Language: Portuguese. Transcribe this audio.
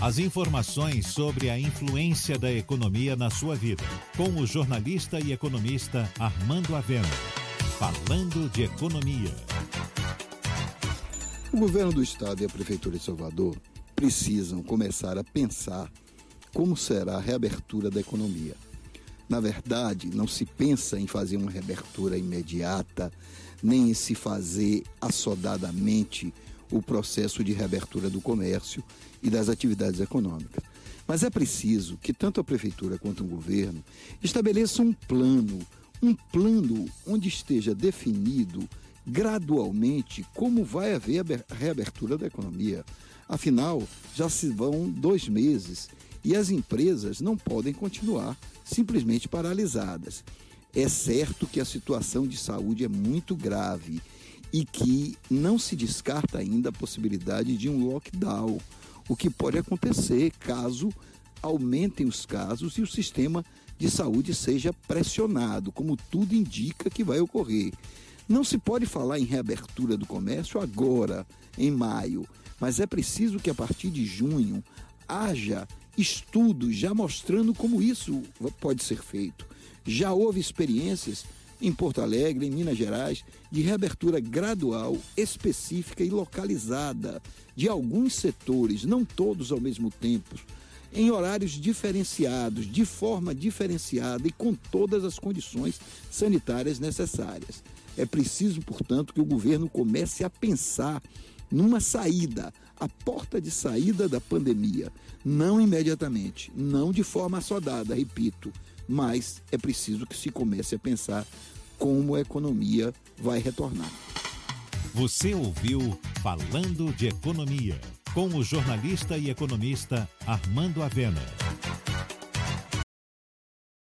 As informações sobre a influência da economia na sua vida. Com o jornalista e economista Armando Avena. Falando de economia. O governo do estado e a prefeitura de Salvador precisam começar a pensar como será a reabertura da economia. Na verdade, não se pensa em fazer uma reabertura imediata, nem em se fazer assodadamente o processo de reabertura do comércio e das atividades econômicas. Mas é preciso que tanto a prefeitura quanto o governo estabeleçam um plano, um plano onde esteja definido gradualmente como vai haver a reabertura da economia. Afinal, já se vão dois meses e as empresas não podem continuar simplesmente paralisadas. É certo que a situação de saúde é muito grave e que não se descarta ainda a possibilidade de um lockdown, o que pode acontecer caso aumentem os casos e o sistema de saúde seja pressionado, como tudo indica que vai ocorrer. Não se pode falar em reabertura do comércio agora, em maio, mas é preciso que a partir de junho haja estudos já mostrando como isso pode ser feito. Já houve experiências em Porto Alegre, em Minas Gerais, de reabertura gradual, específica e localizada de alguns setores, não todos ao mesmo tempo, em horários diferenciados, de forma diferenciada e com todas as condições sanitárias necessárias. É preciso, portanto, que o governo comece a pensar numa saída, a porta de saída da pandemia. Não imediatamente, não de forma assodada, repito, mas é preciso que se comece a pensar como a economia vai retornar. Você ouviu Falando de Economia, com o jornalista e economista Armando Avena.